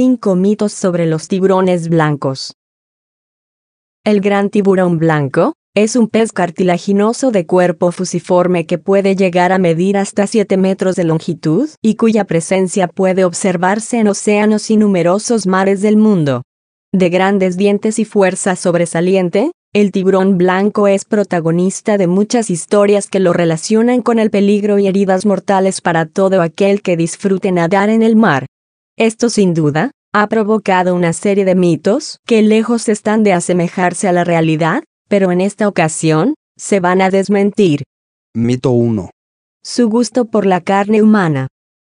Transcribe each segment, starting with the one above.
5 mitos sobre los tiburones blancos. El gran tiburón blanco es un pez cartilaginoso de cuerpo fusiforme que puede llegar a medir hasta 7 metros de longitud y cuya presencia puede observarse en océanos y numerosos mares del mundo. De grandes dientes y fuerza sobresaliente, el tiburón blanco es protagonista de muchas historias que lo relacionan con el peligro y heridas mortales para todo aquel que disfrute nadar en el mar. Esto sin duda, ha provocado una serie de mitos que lejos están de asemejarse a la realidad, pero en esta ocasión, se van a desmentir. Mito 1. Su gusto por la carne humana.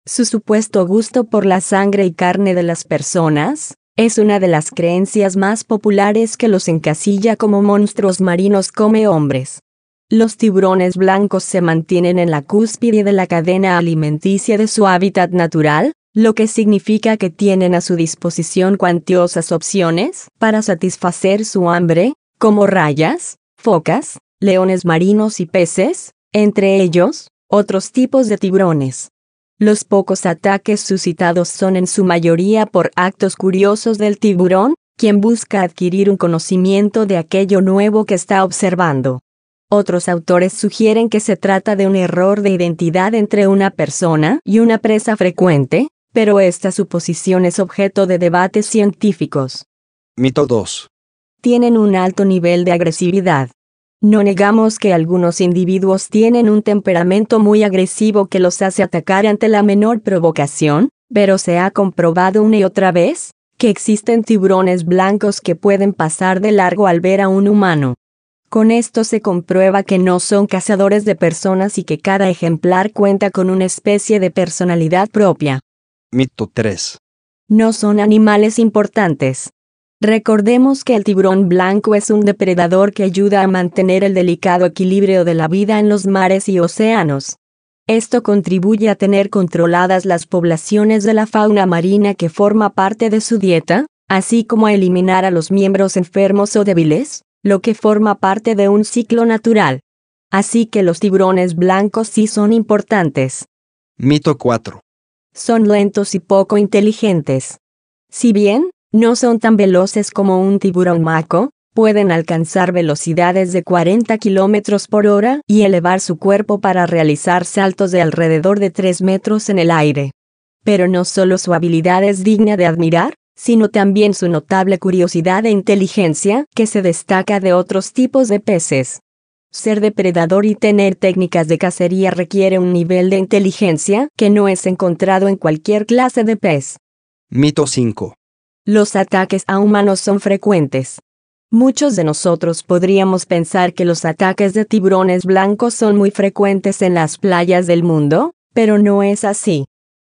Su supuesto gusto por la sangre y carne de las personas, es una de las creencias más populares que los encasilla como monstruos marinos come hombres. Los tiburones blancos se mantienen en la cúspide de la cadena alimenticia de su hábitat natural, lo que significa que tienen a su disposición cuantiosas opciones para satisfacer su hambre, como rayas, focas, leones marinos y peces, entre ellos, otros tipos de tiburones. Los pocos ataques suscitados son en su mayoría por actos curiosos del tiburón, quien busca adquirir un conocimiento de aquello nuevo que está observando. Otros autores sugieren que se trata de un error de identidad entre una persona y una presa frecuente, pero esta suposición es objeto de debates científicos. Mito 2. Tienen un alto nivel de agresividad. No negamos que algunos individuos tienen un temperamento muy agresivo que los hace atacar ante la menor provocación, pero se ha comprobado una y otra vez que existen tiburones blancos que pueden pasar de largo al ver a un humano. Con esto se comprueba que no son cazadores de personas y que cada ejemplar cuenta con una especie de personalidad propia. Mito 3. No son animales importantes. Recordemos que el tiburón blanco es un depredador que ayuda a mantener el delicado equilibrio de la vida en los mares y océanos. Esto contribuye a tener controladas las poblaciones de la fauna marina que forma parte de su dieta, así como a eliminar a los miembros enfermos o débiles, lo que forma parte de un ciclo natural. Así que los tiburones blancos sí son importantes. Mito 4. Son lentos y poco inteligentes. Si bien, no son tan veloces como un tiburón maco, pueden alcanzar velocidades de 40 km por hora y elevar su cuerpo para realizar saltos de alrededor de 3 metros en el aire. Pero no solo su habilidad es digna de admirar, sino también su notable curiosidad e inteligencia, que se destaca de otros tipos de peces. Ser depredador y tener técnicas de cacería requiere un nivel de inteligencia que no es encontrado en cualquier clase de pez. Mito 5. Los ataques a humanos son frecuentes. Muchos de nosotros podríamos pensar que los ataques de tiburones blancos son muy frecuentes en las playas del mundo, pero no es así.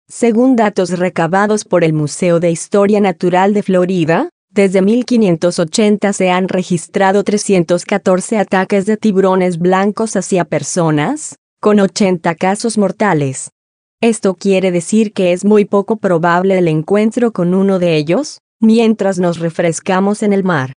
Según datos recabados por el Museo de Historia Natural de Florida, desde 1580 se han registrado 314 ataques de tiburones blancos hacia personas, con 80 casos mortales. Esto quiere decir que es muy poco probable el encuentro con uno de ellos, mientras nos refrescamos en el mar.